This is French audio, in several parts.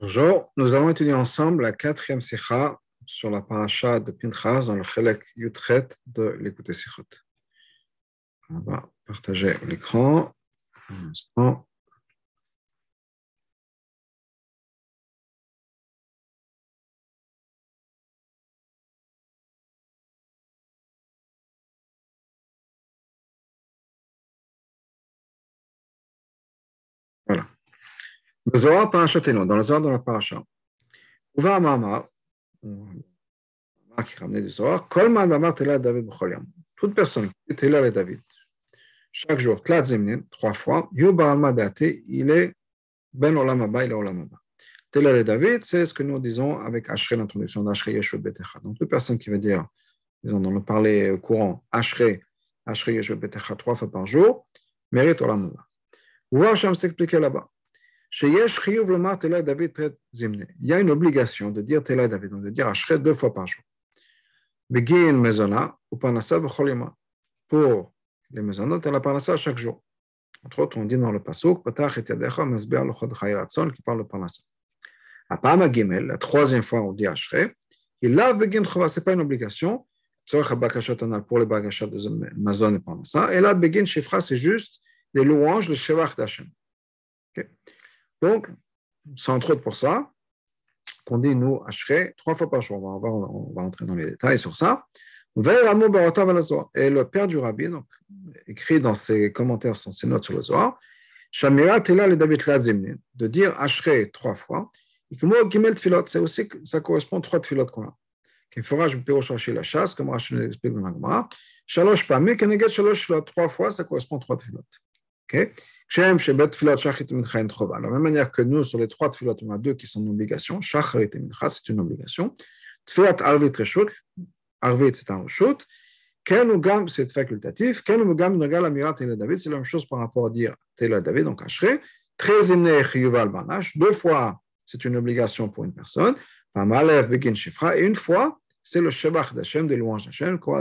Bonjour, nous allons étudier ensemble la quatrième sikha sur la paracha de Pinchas dans le Chelek Yutret de l'écouter sikhot. On va partager l'écran. Le Zohar Parashateno, dans le Zohar de la Paracha. Ouva Mama, qui ramenait du Zohar, Kol Mandamar Tela David B'cholyam. Toute personne qui est Tela et David, chaque jour, Zemnin, trois fois, Yu Ba'alma Date, il est Ben Olam Abba, il est Olam Abba. Tela et David, c'est ce que nous disons avec Ashrei, l'introduction d'Ashrei Yeshua Betecha. Donc, toute personne qui veut dire, disons, dans le parler courant, Ashrei, Ashrei Yeshua Betecha, trois fois par jour, mérite Olam Abba. Ouva Hashem s'expliquer là-bas. Il y a une obligation de dire Tela David, donc de dire Ashret deux fois par jour. Begin Mezona ou Panasa Pour les Mezonot et la Panasa chaque jour. Entre autres, on dit dans le Pasuk, Patach et Yadecha Masber Lochod Chayiratson qui parle de Panasa. Apama Gimel, la troisième fois, on dit Ashret. Il lave Begin Chova, ce n'est pas une obligation. Pour les bagachat de Mazon et Panasa. Et là, Begin Shifra, c'est juste des louanges, le Shevach d'Hachem. Okay. Donc, c'est entre autres pour ça qu'on dit nous, Ashrei, trois fois par jour. On va, entrer dans les détails sur ça. Et le père du rabbi, donc, écrit dans ses commentaires, dans ses notes sur le Zohar, de dire Ashrei trois fois. Que c'est aussi, ça correspond à trois Tfilot qu'on a. Peux rechercher la chasse, comme Rachel nous explique dans la Gemara. Shalosh Pamé, Keneget Shalosh Tfilot, trois fois, ça correspond à trois Tfilot. Okay? De la même manière que nous, sur les trois tfilot, on a deux qui sont une obligation. Shacharit et mincha, c'est une obligation. Tfilat arvit reshut, arvit c'est un reshut. Kenugam, c'est facultatif. Kenugam, nagal amirat et David, c'est la même chose par rapport à dire Tela David, donc Ashre. Très imné chiyuval banash. Deux fois, c'est une obligation pour une personne. Pamalev begin shifra. Et une fois, c'est le Shebach d'Hachem, des louanges d'Hachem, de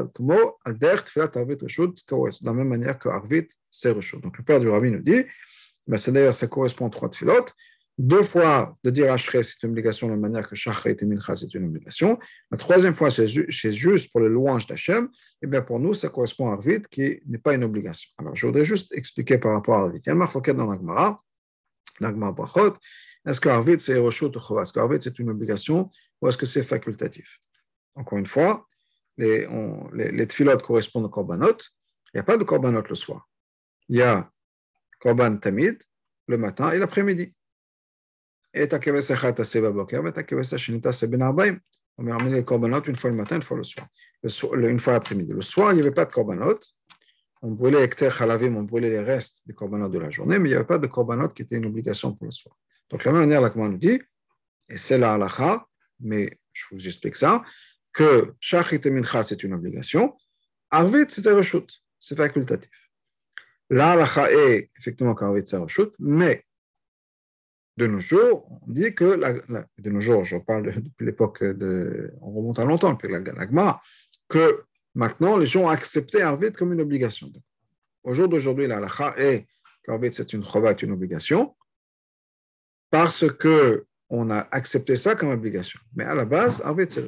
la même manière que Arvit, c'est Reshut. Donc le père du Rabbi nous dit, mais c'est d'ailleurs, ça correspond à trois Tfilot. Deux fois de dire Ashrei, c'est une obligation de la manière que Shachret et Mincha, c'est une obligation. La troisième fois, c'est juste pour les louanges d'Hachem. Et eh bien pour nous, ça correspond à Arvit, qui n'est pas une obligation. Alors je voudrais juste expliquer par rapport à Arvit. Il y a un marque dans l'Agmara, l'Agmara Brachot. Est-ce que Arvit, c'est Reshut ou Est-ce que Arvit, c'est une obligation ou est-ce que c'est facultatif? Encore une fois, les, tfilotes correspondent au korbanot. Il n'y a pas de korbanot le soir. Il y a korban tamid le matin et l'après-midi. Et ta kevesa ta seba boker, et ta kevesa shinita seben arbaim. On met ramené les korbanot une fois le matin, une fois le soir. Une fois l'après-midi. Le soir, il n'y avait pas de korbanot. On brûlait ekter halavim, on brûlait les restes des korbanot de la journée, mais il n'y avait pas de korbanot qui était une obligation pour le soir. Donc, la même manière, la commande nous dit, et c'est la halacha, mais je vous explique ça, que Shachit et Mincha, c'est une obligation. Arvit, c'est un c'est facultatif. La est effectivement qu'Arvit, c'est un mais de nos jours, on dit que, la, la, de nos jours, je parle de, depuis l'époque de, on remonte à longtemps, depuis la Galagma, que maintenant, les gens ont accepté Arvit comme une obligation. Au jour d'aujourd'hui, la halakha est qu'Arvit, c'est une chova, une obligation, parce que on a accepté ça comme obligation. Mais à la base, Arvit, c'est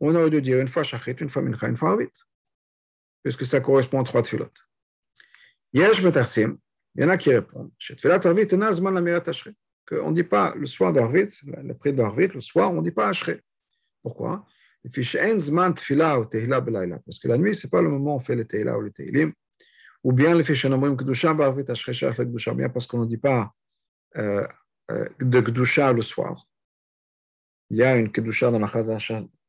on aurait dû dire une fois shachrit, une fois mincha, une fois arvit, puisque ça correspond à trois tefilot. Yesh betarsim, il y en a qui répondent, tfilat arvit, nazman la mirat ashret, qu'on ne dit pas le soir d'arvit, le prix d'arvit, le soir, on ne dit pas ashret. Pourquoi? Parce que la nuit, ce n'est pas le moment où on fait le tehila ou le tehilim, ou bien le fiche nomrim kedusha ba'arvit ashret shach le bien parce qu'on ne dit pas euh, euh, de kedusha le soir. Il y a une kedusha dans la chazah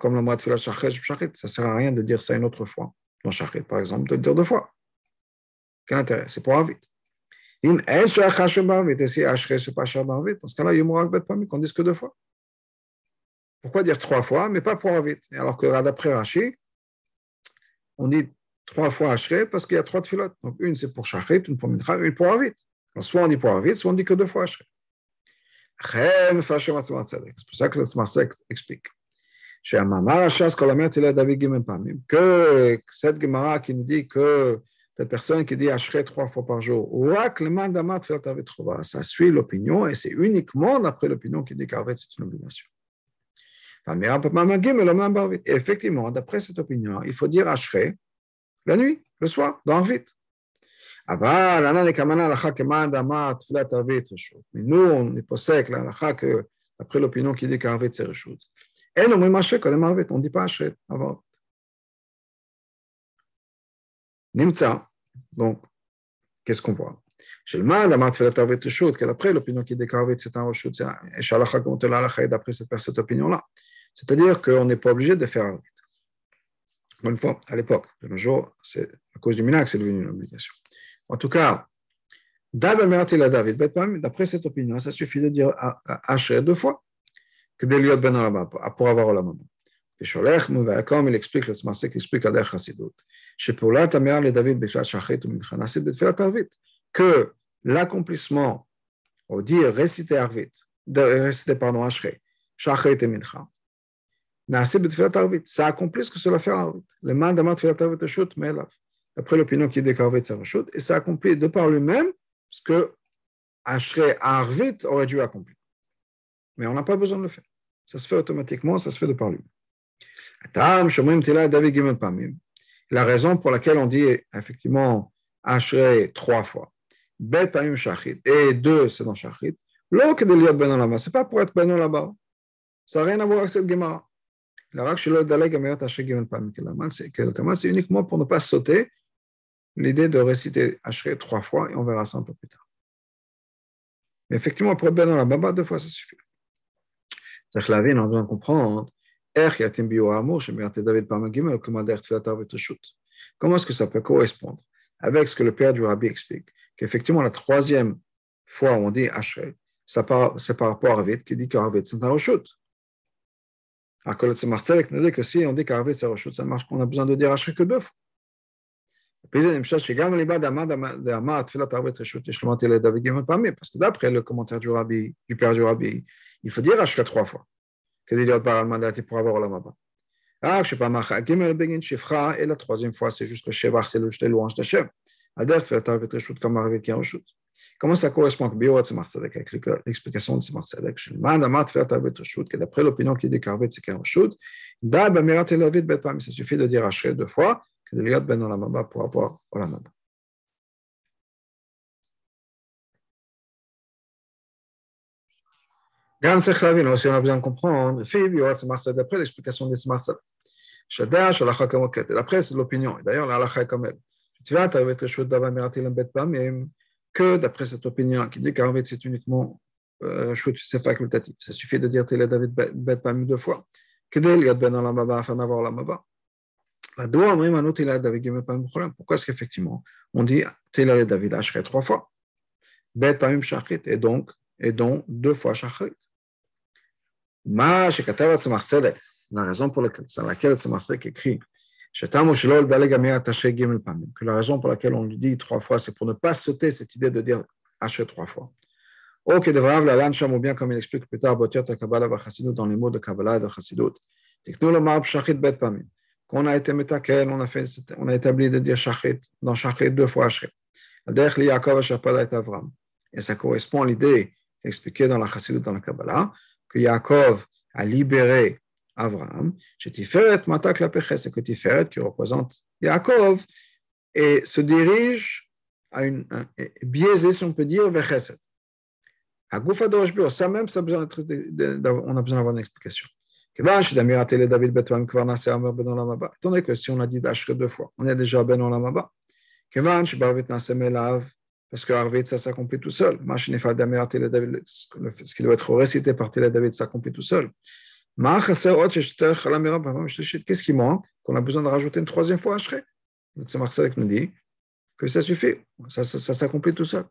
Comme la moitié de la ça ne sert à rien de dire ça une autre fois. Dans shachet, par exemple, de le dire deux fois. Quel intérêt? C'est pour Arvit. Im esh achashem Arvit, et si achre, c'est pas cher d'Arvit, dans ce cas-là, il Yomorach bet pamik, qu'on dise que deux fois. Pourquoi dire trois fois, mais pas pour Arvit Alors que là, d'après Rashi, on dit trois fois Hachré parce qu'il y a trois tefilotes. Donc une c'est pour Shachrit, une pour Mitra, une pour Avit. Alors soit on dit pour Avit, soit on dit que deux fois Hachré. C'est pour ça que le Smarsek explique. Que cette Gemara qui nous dit que cette personne qui dit trois fois par jour, ça suit l'opinion et c'est uniquement d'après l'opinion qui dit qu'Arvit c'est une obligation. Effectivement, d'après cette opinion, il faut dire la nuit, le soir, dans Arvit. Mais nous, on est possède l'alacha que, d'après l'opinion qui dit c'est Reshut. Et on ne dit pas Ashrei avant. Nimtza, donc, qu'est-ce qu'on voit? D'après l'opinion qui dit qu'Arvit c'est un Reshut, c'est d'après cette opinion-là. C'est-à-dire qu'on n'est pas obligé de faire un rite. Encore une fois, à l'époque, de nos jours, c'est à cause du minac que c'est devenu une obligation. En tout cas, d'après cette opinion, ça suffit de dire H deux fois que de liot ben pour avoir la maman. il explique le Smasek explique à Der Chassidut, que l'accomplissement, au dire réciter Arvit, de réciter pardon Ashrei, Shachet et Mincha, ça accomplit ce que cela fait Arvit. Le man d'amat Tfilat Arvit Reshut Melav. D'après l'opinion qui dit qu'Arvit c'est Reshut, et ça accomplit de par lui-même ce que Ashrei Arvit aurait dû accomplir. Mais on n'a pas besoin de le faire. Ça se fait automatiquement, ça se fait de par lui-même. La raison pour laquelle on dit effectivement Ashrei trois fois, Bet Pamim Shachit, et deux c'est dans Shachit, l'eau que de l'Yad Ben là-bas, c'est pas pour être Ben là-bas. Ça n'a rien à voir avec cette Gemara. La c'est uniquement pour ne pas sauter l'idée de réciter Ashrei trois fois et on verra ça un peu plus tard. Mais effectivement, pour être la baba, deux fois, ça suffit. C'est-à-dire que la vie, on a besoin de comprendre Comment est-ce que ça peut correspondre avec ce que le père du rabbi explique Qu'effectivement, la troisième fois on dit Ashrei, c'est par rapport à Ravid qui dit c'est un. Alors que le Tzemach Tzedek nous dit que si on dit c'est Roshut, ça marche qu'on a besoin de dire que deux fois. Parce que d'après le commentaire du rabbi, du père du rabbi, il faut dire Ashrei trois fois. Pour avoir la Maba. Ah, je sais pas, et la troisième fois, c'est juste le Shevach, c'est le louange d'Hachem. Comment ça correspond avec l'explication de Tzedek? Que d'après l'opinion qui dit qu'Arvet c'est ça suffit de dire Ashrei deux fois, que de liot ben olamaba pour avoir olamaba. Tzemach Tzedek. D'après c'est l'opinion, d'ailleurs la halakha est comme elle. Tu vas, tu as Reshut d'Ava Meratil Bet Pamim, que d'après cette opinion qui dit c'est uniquement euh, facultatif. Ça suffit de dire David Bet Pamim deux fois. Pourquoi est-ce qu'effectivement on dit David Ashret trois fois? et donc, deux fois. Shekatav Tzemach Tzedek, la raison pour laquelle Tzemach Tzedek écrit que la raison pour laquelle on lui dit trois fois, c'est pour ne pas sauter cette idée de dire Haché trois fois. Ok, bien comme il explique plus tard, dans les mots de Kabbalah et de a été on a établi de dire deux fois ça correspond à l'idée expliquée dans la Kabbalah, que Yaakov a libéré Abraham, Tiferet Matak c'est que Tiferet qui représente Yaakov et se dirige a une, un, biaisé, si on peut dire, vers Chesed. À Goufa de ça même, ça a besoin on a besoin d'avoir une explication. Étant donné que si on a dit d'Ashre deux fois, on est déjà Ben Olamaba. Parce que Arvit, ça s'accomplit tout seul. Ce qui doit être récité par Télé David s'accomplit tout seul. Qu'est-ce qui manque Qu'on a besoin de rajouter une troisième fois Ashre. C'est Marcel nous dit que ça suffit, ça, ça, ça s'accomplit tout seul.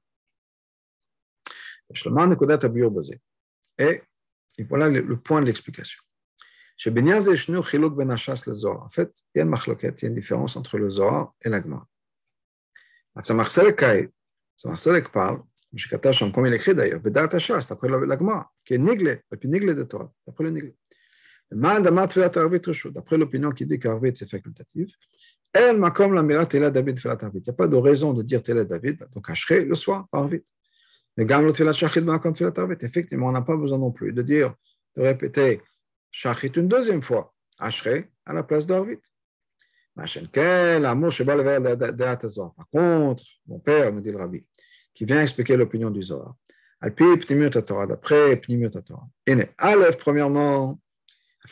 Et, voilà le, le point de l'explication. Ben Ben le. En fait, il y a une il y a une différence entre le Zohar et l'Agma. Tzamach Selek parle, comme il écrit d'ailleurs, Bedat Hashas, d'après l'Agma, qui est Nigle, puis Nigle de Torah, d'après le Nigle. D'après l'opinion qui dit qu'Arvit c'est facultatif, il n'y a pas de raison de dire Tela David, donc Ashre le soir, Arvit. Mais Gam le Tfilat Shachid, effectivement, on n'a pas besoin non plus de dire, de répéter Shachit une deuxième fois, Ashre à la place d'Arvit. Par contre, mon père, me dit le rabbi, qui vient expliquer l'opinion du Zohar, Alpi Pnimut Torah, d'après Pnimut Torah. Et Aleph, premièrement,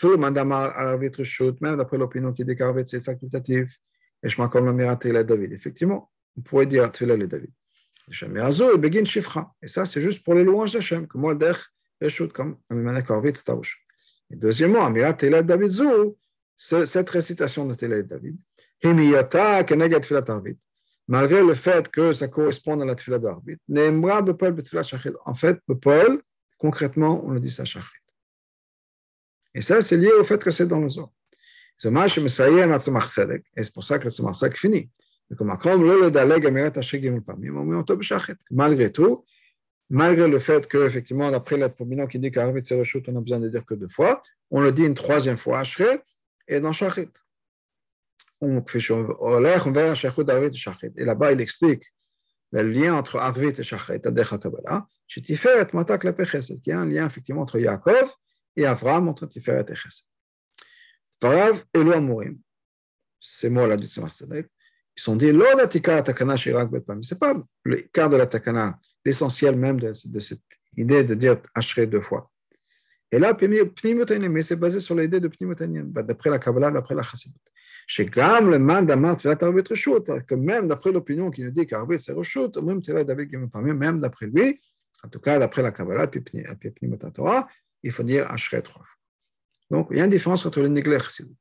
même d'après l'opinion qui dit qu'Arvit c'est facultatif, et je m'accorde le David. Effectivement, on pourrait dire Tfilah le David. Et ça, c'est juste pour les louanges d'Hachem, comme moi, Dech, Reshut, comme Amimanek Arvit, Staouch. Et deuxièmement, Amirat Tela David Zou, cette récitation de David, Keneged Tfilat Arvit, malgré le fait que ça corresponde à la Tfilat d'Arvit. En fait, Bepol, concrètement, on le dit ça Shachit. Et ça, c'est lié au fait que c'est dans le Zohar. Y est, et c'est pour ça que le Tzemach Sedek finit. Malgré tout, malgré le fait qu'effectivement, d'après l'aide Pomino qui dit qu'Arvit c'est on a besoin de dire que deux fois, on le dit une troisième fois, Ashret, et dans Shachit. On verra Shachut Arvit et Shachit. Et là-bas, il explique le lien entre Arvit et Shachit, Adecha Kabbalah, Shetiferet Matak la Chesed, qui est un lien effectivement entre Yaakov et Avram, entre Tiferet et Chesed. Farav et Mourim, ces mots-là du Sadek, ils sont dit lors de Tikar Takana Shirak Bet Ce n'est pas le cas de la Takana, l'essentiel même de, de, cette idée de dire Ashrei deux fois. Et là, mais c'est basé sur l'idée de Pnimutanim, d'après la Kabbalah, d'après la Chassidut. Chez Gam, le man d'Amat, que même d'après l'opinion qui nous dit qu'Arvit c'est Reshut, même David même d'après lui, en tout cas d'après la Kabbalah, puis il faut dire Ashrei trois. Donc, il y a une différence entre le Nigler et Chassidut.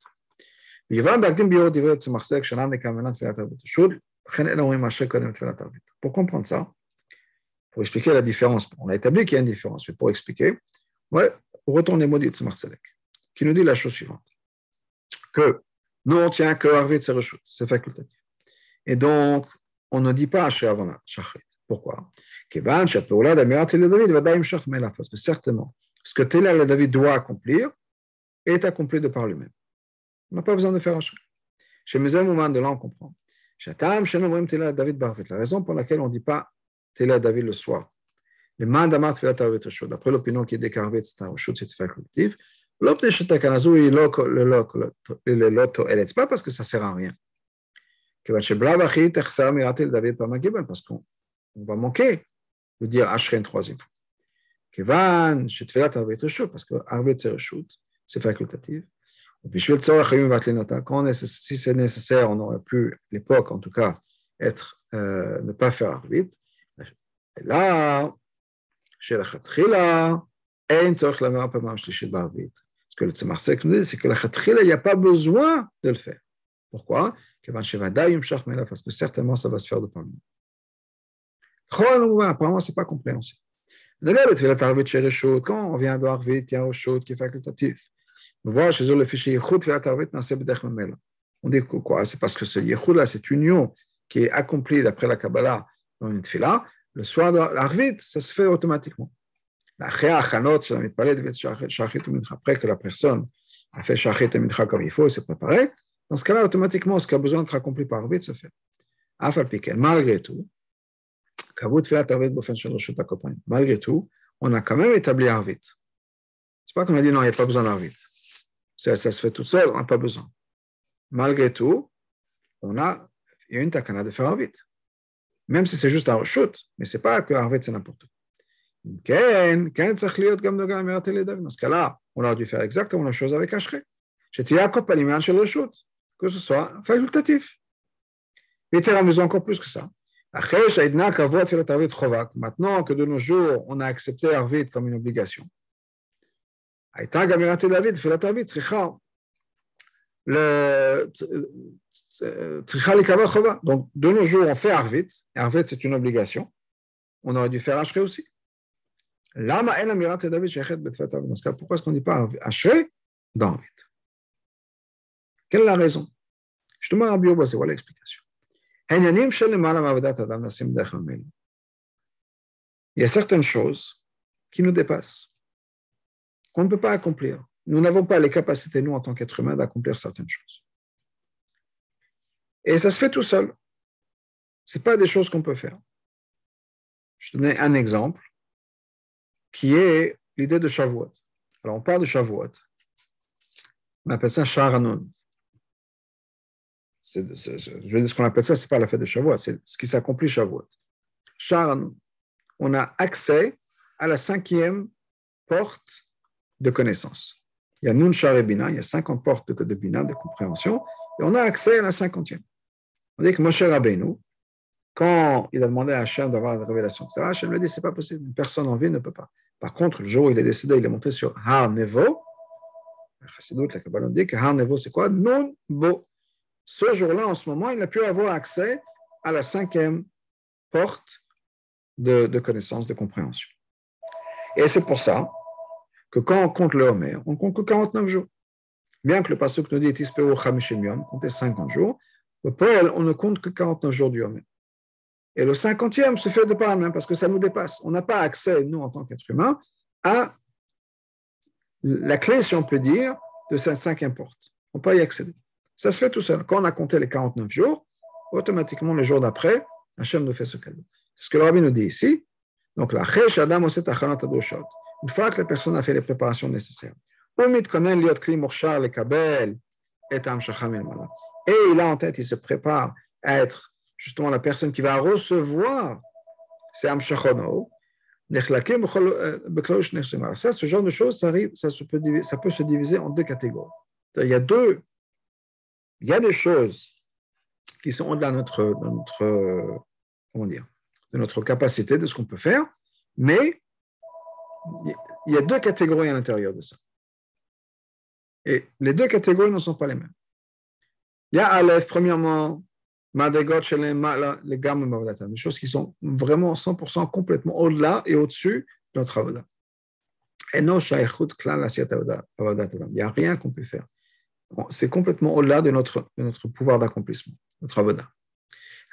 Pour comprendre ça, pour expliquer la différence, on a établi qu'il y a une différence, mais pour expliquer, ouais, on retourne les mots de Selek, qui nous dit la chose suivante que nous, on tient que Arvit, c'est c'est facultatif. Et donc, on ne dit pas Asher avant Shachrit. Pourquoi? Parce que certainement, ce que Télé David doit accomplir est accompli de par lui-même. On n'a pas besoin de faire Asher. Chez mes moments de là, on comprend. La raison pour laquelle on ne dit pas Télé David le soir. Le mandamat fait la chaud. D'après l'opinion qui est décarvée, c'est un chaud, c'est facultatif. L'opté chez Takanazu, il est l'auto, elle n'est pas parce que ça ne sert à rien. Parce qu'on va manquer de dire Ashren troisième fois. Tfilat Arvet Reshut, parce que Arvet c'est Reshut, c'est facultatif. Puis, si c'est nécessaire, on aurait pu, à l'époque en tout cas, être, euh, ne pas faire Arvit. Et là, ce que le Tzemach nous dit, c'est que la Khatkhila, il n'y a pas besoin de le faire. Pourquoi Parce que certainement, ça va se faire de parmi nous. Apparemment, ce n'est pas compréhensible. Quand on vient d'Arvit, qui est Roshot, qui est facultatif, on voit chez eux le fichier on dit quoi C'est parce que ce Yechut là, cette union qui est accomplie d'après la Kabbalah dans une tefila, le soir de l'Arvit, ça se fait automatiquement. Après que la personne a fait Shachit et Mincha comme il faut, s'est préparé, dans ce cas-là, automatiquement, ce qui a besoin d'être accompli par Arvit se fait. Malgré tout, malgré tout, on a quand même établi Arvit. C'est pas qu'on a dit non, il n'y a pas besoin d'Arvit. Ça, ça se fait tout seul, on n'a pas besoin. Malgré tout, on a, il une takana de faire Arvit. Même si c'est juste un reshoot, mais c'est pas que Arvet c'est n'importe quoi. Dans ce cas-là, on aurait dû faire exactement la chose avec Ashre. J'étais accompagné chez le shoot, que ce soit facultatif. Mais tu amusé encore plus que ça. Maintenant que de nos jours, on a accepté Arvit comme une obligation. David fait la donc, de nos jours, on fait Arvit. Arvit, c'est une obligation. On aurait dû faire Ashrei aussi. Pourquoi est-ce qu'on ne dit pas Ashrei dans Arvit Quelle est la raison? Demande à Bio, c'est quoi l'explication? Il y a certaines choses qui nous dépassent, qu'on ne peut pas accomplir. Nous n'avons pas les capacités, nous, en tant qu'êtres humains, d'accomplir certaines choses. Et ça se fait tout seul. Ce pas des choses qu'on peut faire. Je te donne un exemple qui est l'idée de Shavuot. Alors, on parle de Shavuot. On appelle ça Sharanon. je veux dire, ce qu'on appelle ça, ce n'est pas la fête de Shavuot, c'est ce qui s'accomplit Shavuot. Sharanon. On a accès à la cinquième porte de connaissance. Il y a Nun Shar et Bina, il y a 50 portes de, Bina, de compréhension, et on a accès à la cinquantième. On dit que Moshe Rabbeinu, quand il a demandé à Hachem d'avoir la révélation, etc., Hachem lui a dit c'est pas possible, une personne en vie ne peut pas. Par contre, le jour où il est décédé, il est monté sur Har Nevo. La Kabbalah dit que Har Nevo, c'est quoi? Non Bo. Ce jour-là, en ce moment, il a pu avoir accès à la cinquième porte de connaissance, de compréhension. Et c'est pour ça que quand on compte le Homer, on compte que 49 jours. Bien que le passage nous dit Tispeu Chamishim Yom, comptez 50 jours, Paul, on ne compte que 49 jours du Homer. Et le 50e se fait de par même parce que ça nous dépasse. On n'a pas accès, nous, en tant qu'être humain, à la clé, si on peut dire, de cette cinquième porte. On peut y accéder. Ça se fait tout seul. Quand on a compté les 49 jours, automatiquement, le jour d'après, Hachem nous fait ce cadeau. C'est ce que le rabbi nous dit ici. Donc, la Adam Une fois que la personne a fait les préparations nécessaires, et il a en tête, il se prépare à être justement la personne qui va recevoir ces Amshachono. Ça, ce genre de choses, ça, arrive, ça, peut, ça peut se diviser en deux catégories. Il y a deux, il y a des choses qui sont au-delà de notre, de notre, comment dire, de notre capacité, de ce qu'on peut faire, mais il y a deux catégories à l'intérieur de ça. Et les deux catégories ne sont pas les mêmes. Il y a Aleph, premièrement, les, gammes des choses qui sont vraiment 100% complètement au-delà et au-dessus de notre avoda. Et non, Il n'y a rien qu'on peut faire. C'est complètement au-delà de notre, de notre pouvoir d'accomplissement, notre avoda.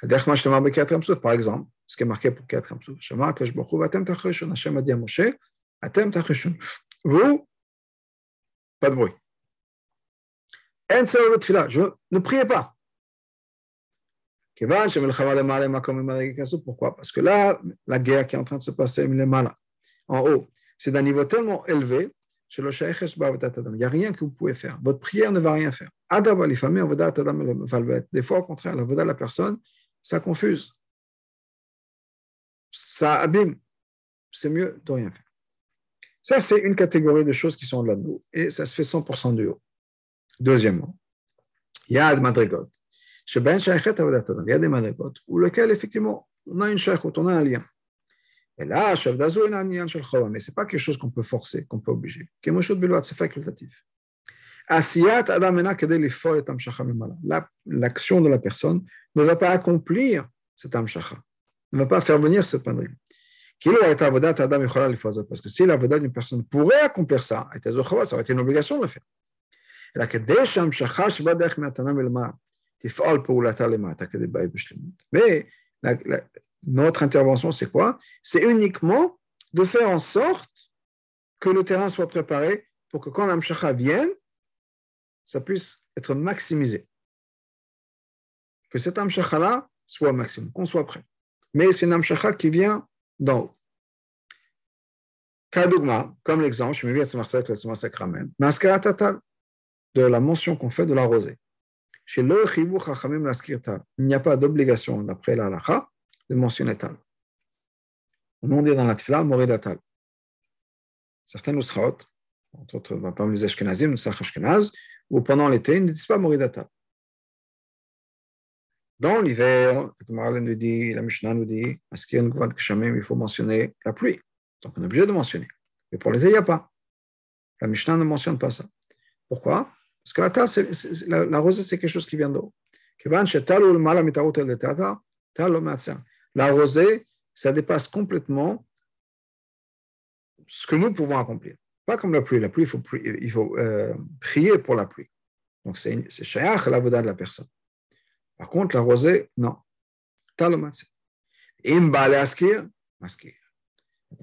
Par exemple, ce qui est marqué pour Ketrem Souf, Hashem a dit à Moshe, vous, pas de bruit. Je ne priez pas. Pourquoi? Parce que là, la guerre qui est en train de se passer, en haut, c'est d'un niveau tellement élevé, il n'y a rien que vous pouvez faire. Votre prière ne va rien faire. Des fois, au contraire, la de la personne, ça confuse. Ça abîme. C'est mieux de rien faire. Ça, c'est une catégorie de choses qui sont là de nous. Et ça se fait 100% du haut. Deuxièmement, il y a des madrigot. Il y a des madrigot où lequel, effectivement, on a une shaykhut, on a un lien. Et là, chef d'azou, il a un mais ce n'est pas quelque chose qu'on peut forcer, qu'on peut obliger. C'est facultatif. L'action de la personne ne va pas accomplir cet amshacha, ne va pas faire venir cette madrigot. Parce que si l'avodat d'une personne pourrait accomplir ça, ça aurait été une obligation de le faire. Mais la, la, notre intervention, c'est quoi? C'est uniquement de faire en sorte que le terrain soit préparé pour que quand l'amshacha vienne, ça puisse être maximisé. Que cet amshacha-là soit maximum, qu'on soit prêt. Mais c'est une amshacha qui vient haut. Kadougma, comme l'exemple, je me de ce Marseille, le Sacramen, Maskara Tatal de la mention qu'on fait de la rosée. Chez le il n'y a pas d'obligation d'après la halakha de mentionner tal. On dit dans la tfila, morida tal. Certains nusraot, entre autres, parmi les Ashkenazim, Nusach Ashkenaz, ou pendant l'été, ils ne disent pas morida tal. Dans l'hiver, le nous dit, la Mishnah nous dit, il faut mentionner la pluie. Donc on est obligé de mentionner. Mais pour l'été, il n'y a pas. La Mishnah ne mentionne pas ça. Pourquoi? Parce que la, rosée, c'est quelque chose qui vient d'eau. La rosée, ça dépasse complètement ce que nous pouvons accomplir. Pas comme la pluie. La pluie, il faut, prier, euh, pour la pluie. Donc, c'est la voda de la personne. Par contre, la rosée, non.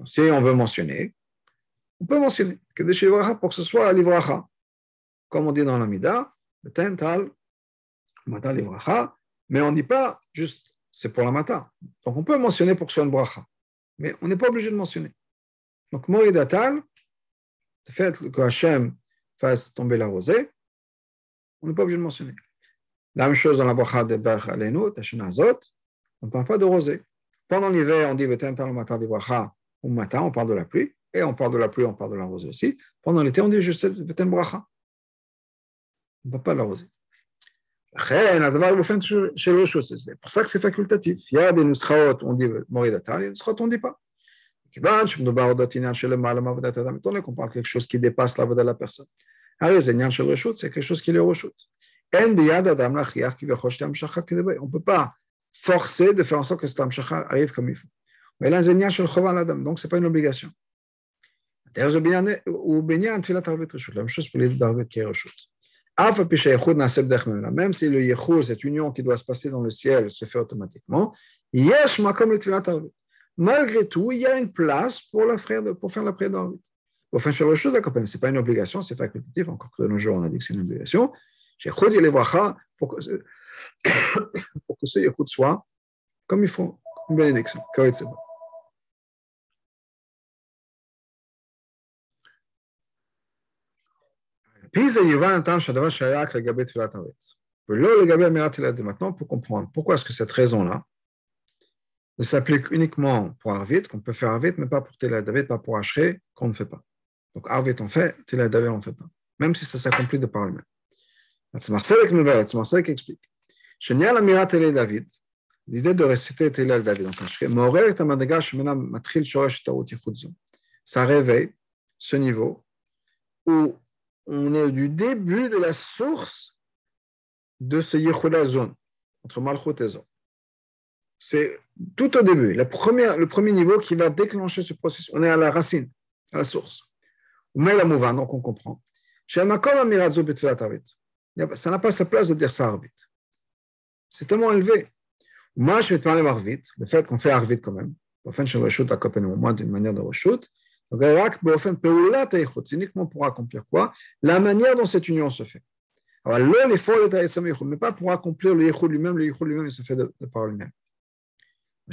Si on veut mentionner, on peut mentionner que des pour que ce soit l'ivracha. Comme on dit dans l'Amida, le tental, matin l'ivracha, mais on ne dit pas juste c'est pour la matin. Donc on peut mentionner pour que ce soit une bracha, mais on n'est pas obligé de mentionner. Donc Moridatal, le fait que Hachem fasse tomber la rosée, on n'est pas obligé de mentionner. La même chose dans la bracha de Ber Alenu, Azot, on ne parle pas de rosée. Pendant l'hiver, on dit Vetental matin bracha, au matin, on parle de la pluie, et on parle de la pluie, on parle de la rosée aussi. Pendant l'été, on dit juste Veten bracha. On ne parle pas de la rosée. C'est pour ça que c'est facultatif. Il y a des nuschaot, on dit moridatal, il y a des nuschaot, on ne dit pas. כיוון שמדובר על עניין של למעלה מעבודת האדם, qu'on parle quelque chose qui dépasse לעבודה de la personne. הרי זה עניין של רשות, c'est quelque chose qui est רשות. on ne peut pas forcer de faire en sorte que cet amshacha arrive comme il faut. Mais là, donc ce n'est pas une obligation. Même si le yechou, cette union qui doit se passer dans le ciel, se fait automatiquement, Malgré tout, il y a une place pour, la frère de, pour faire la prière d'arvet. Enfin, sur le chose, ce n'est pas une obligation, c'est facultatif, encore que de nos jours, on a dit que c'est une obligation. Pour que, pour que ce soit comme il faut, une bénédiction. Maintenant, pour comprendre pourquoi est-ce que cette raison-là ne s'applique uniquement pour Arvit, qu'on peut faire Arvit, mais pas pour Tila David, pas pour Ashrei, qu'on ne fait pas. Donc Arvit on fait, Tila David on ne fait pas, même si ça s'accomplit de par lui-même. C'est Marcel qui explique. Shenia l'amirat Tila David, l'idée de réciter Tila David en Ashrei, ça réveille ce niveau où on est du début de la source de ce zone entre Malchut et Zon. C'est tout au début, la première, le premier niveau qui va déclencher ce processus. On est à la racine, à la source. Mais la mouva, donc on comprend. Ça n'a pas sa place de dire ça arvit. C'est tellement élevé. Moi, je vais te parler d'arvit, le fait qu'on fait arvit quand même. Moins d'une manière de uniquement pour accomplir quoi? La manière dont cette union se fait. Alors, mais pas pour accomplir le yichud lui-même, le yichud lui-même, il se fait de, par lui-même. Le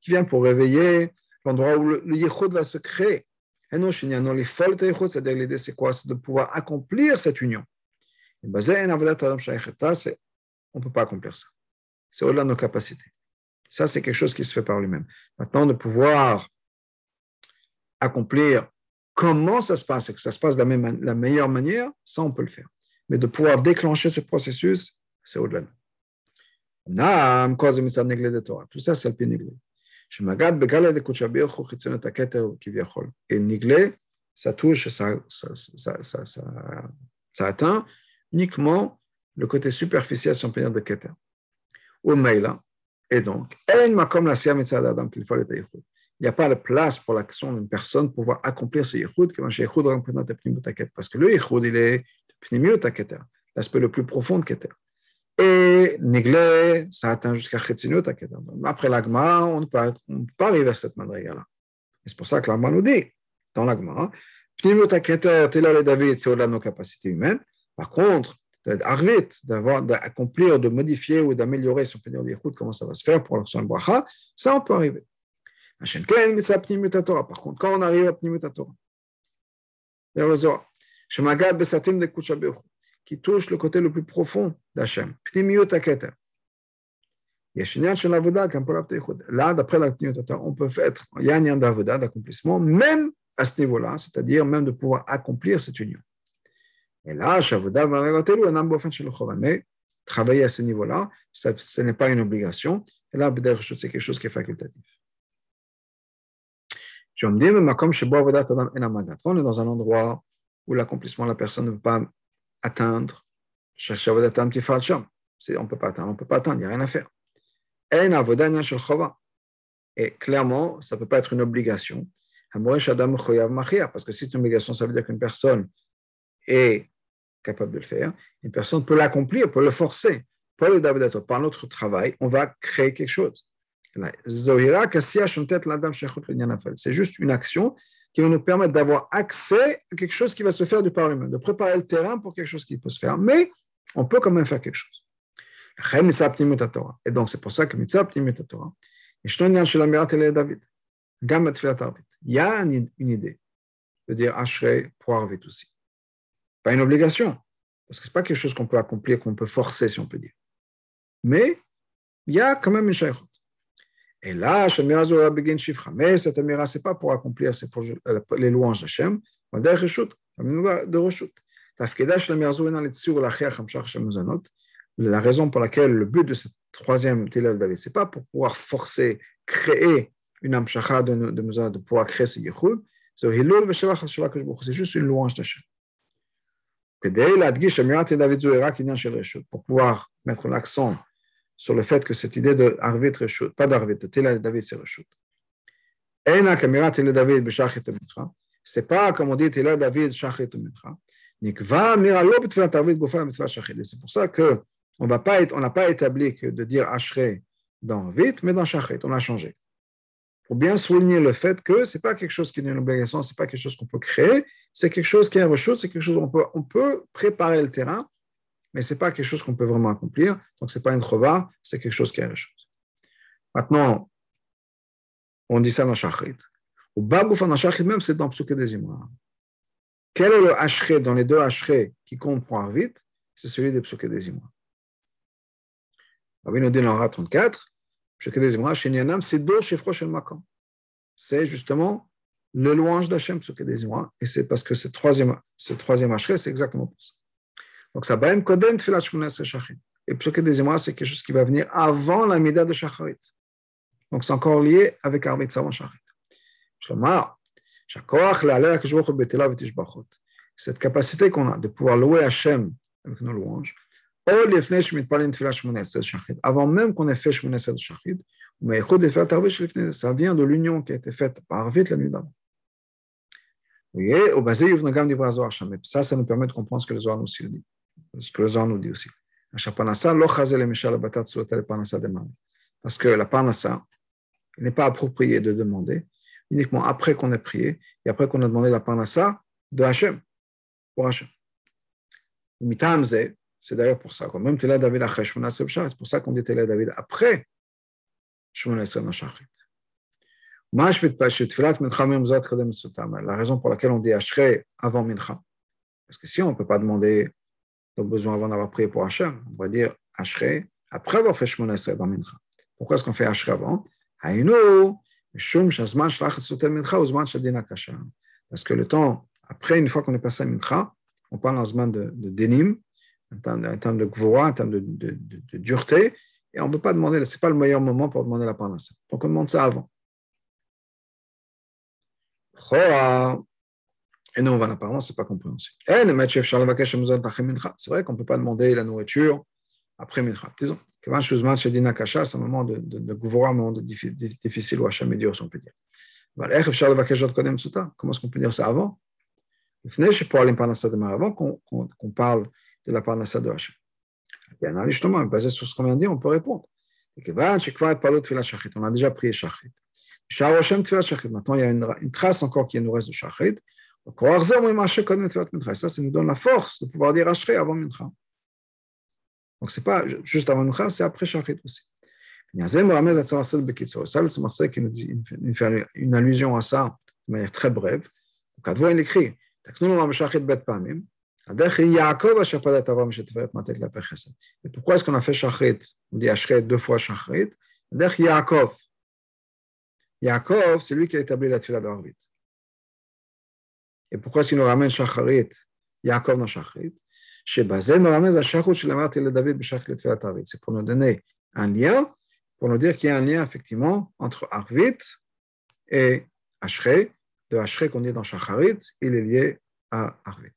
qui vient pour réveiller l'endroit où le yichud va se créer. C'est-à-dire l'idée, c'est quoi C'est de pouvoir accomplir cette union. Et on ne peut pas accomplir ça. C'est au-delà de nos capacités. Ça, c'est quelque chose qui se fait par lui-même. Maintenant, de pouvoir accomplir comment ça se passe et que ça se passe de la, meilleure manière, ça, on peut le faire. Mais de pouvoir déclencher ce processus, c'est au-delà. Tout ça, c'est le niglé. Et niglé, ça atteint uniquement le côté superficiel, de Keter. Il n'y a pas de place pour l'action d'une personne pour pouvoir accomplir ce parce que est le plus profond de Keter. Et Niglé, ça atteint jusqu'à Chetzinut Après l'agma, on ne peut pas arriver à cette madriga-là. C'est pour ça que l'agma nous dit, dans l'agma, Pnimut Keter, Telal et David, c'est au-delà de nos capacités humaines. Par contre, Arvit, d'accomplir, de modifier ou d'améliorer son pénier d'écoute, comment ça va se faire pour de bracha, ça on peut arriver. Par contre, quand on arrive à Pnimut Torah, qui touche le côté le plus profond d'Hachem. Là, d'après la on peut faire, il y a un d'avoda, d'accomplissement, même à ce niveau-là, c'est-à-dire même de pouvoir accomplir cette union. Et là, mais travailler à ce niveau-là, ce n'est pas une obligation. Et là, c'est quelque chose qui est facultatif. On est dans un endroit où l'accomplissement de la personne ne peut pas atteindre. Chercher à on ne peut pas atteindre, on peut pas atteindre, il n'y a rien à faire. Et clairement, ça ne peut pas être une obligation. Parce que si c'est une obligation, ça veut dire qu'une personne est capable de le faire. Une personne peut l'accomplir, peut le forcer. Par notre travail, on va créer quelque chose. C'est juste une action qui va nous permettre d'avoir accès à quelque chose qui va se faire du par de préparer le terrain pour quelque chose qui peut se faire. Mais on peut quand même faire quelque chose. Et donc, c'est pour ça que Mitzvah Torah, David, il y a une idée de dire Ashrei pour Arvit aussi. Pas une obligation, parce que ce n'est pas quelque chose qu'on peut accomplir, qu'on peut forcer, si on peut dire. Mais il y a quand même une shaykhut. Et là, mais cette amira, ce n'est pas pour accomplir, c'est pour les louanges d'Hachem, mais de Reshut. La raison pour laquelle le but de cette troisième Tilal David, ce n'est pas pour pouvoir forcer, créer une amshacha de, de, de pouvoir créer ce yichud, c'est juste une louange d'Hachem. Pour pouvoir mettre l'accent sur le fait que cette idée de Arvit Reshut, pas d'Arvit, de Tilal David, c'est Reshut. C'est pas comme on dit Tilal David, Shachit Mincha. C'est pour ça que on n'a pas, établi de dire Ashrei dans vite, mais dans Shachet, on a changé. Pour bien souligner le fait que ce n'est pas quelque chose qui est une obligation, ce n'est pas quelque chose qu'on peut créer, c'est quelque chose qui est un c'est quelque chose on peut, on peut préparer le terrain, mais ce n'est pas quelque chose qu'on peut vraiment accomplir. Donc, ce n'est pas une chova, c'est quelque chose qui est une chose. Maintenant, on dit ça dans Shachrit. Au Babouf dans Shachrit même, c'est dans Psuke des Imra. Quel est le Ashrei dans les deux Ashrei qui comptent pour Arvit? C'est celui des Psuke des Imra. Rabbi nous dit dans 34, c'est justement le louange d'Hachem, et c'est parce que ce troisième, ce troisième Hachem, c'est exactement pour ça. Donc, ça va kodem tfilat shmones shachrit. Et Psuke des c'est quelque chose qui va venir avant la mida de Shacharit. Donc, c'est encore lié avec Arvit Savon Shacharit. Cette capacité qu'on a de pouvoir louer Hachem avec nos louanges, avant même qu'on ait fait Shmonesset Shachid, ça vient de l'union qui a été faite par Arvit la nuit d'avant. Ça, ça nous permet de comprendre ce que le Zohar nous dit. Ce que le Zohar nous dit aussi. Parce que la parnassa, il n'est pas approprié de demander, uniquement après qu'on ait prié et après qu'on a demandé la parnassa de Hachem, pour Hachem. C'est d'ailleurs pour ça. Même Tela David c'est pour ça qu'on dit Tela David après Shmonasem Nashachit. La raison pour laquelle on dit Ashrei avant Mincha. Parce que si on ne peut pas demander nos avant d'avoir prié pour Hachem, on va dire Ashrei après avoir fait Shmonasem dans Mincha. Pourquoi est-ce qu'on fait Ashrei avant? Parce que le temps, après, une fois qu'on est passé à Mincha, on parle en Zman de, de Denim, en termes, de gvora, en termes de, de, dureté, et on ne peut pas demander, ce n'est pas le meilleur moment pour demander la parnassa. Donc on demande ça avant. Et nous, on va apparemment, ce n'est pas compréhensible. C'est vrai qu'on ne peut pas demander la nourriture après Mincha. Disons, c'est un moment de, de, de gvora, un moment de difficile ou Hachem est dur, si on peut dire. Comment est-ce qu'on peut dire ça avant? Avant qu'on parle de la parnassa de Hachem. Bien, justement, basé sur ce qu'on vient de dire, on peut répondre. On a déjà prié Shachrit. Maintenant, il y a une, une trace encore qui nous reste de Shachrit. Ça, ça nous donne la force de pouvoir dire Ashrei avant Mincha. Donc, ce n'est pas juste avant Mincha, c'est après Shachrit aussi. Ça, le Marseille qui nous dit, il fait une allusion à ça de manière très brève. Donc, il écrit, Et pourquoi est-ce qu'on a fait Shachrit On dit Ashret deux fois Shachrit. Yaakov. Yaakov, c'est lui qui a établi la tefila d'Arvit. Et pourquoi est-ce qu'il nous ramène Shacharit Yaakov dans Shachrit c'est pour nous donner un lien, pour nous dire qu'il y a un lien effectivement entre Arvit et Ashre. De Ashre qu'on dit dans Shacharit, il est lié à Arvit.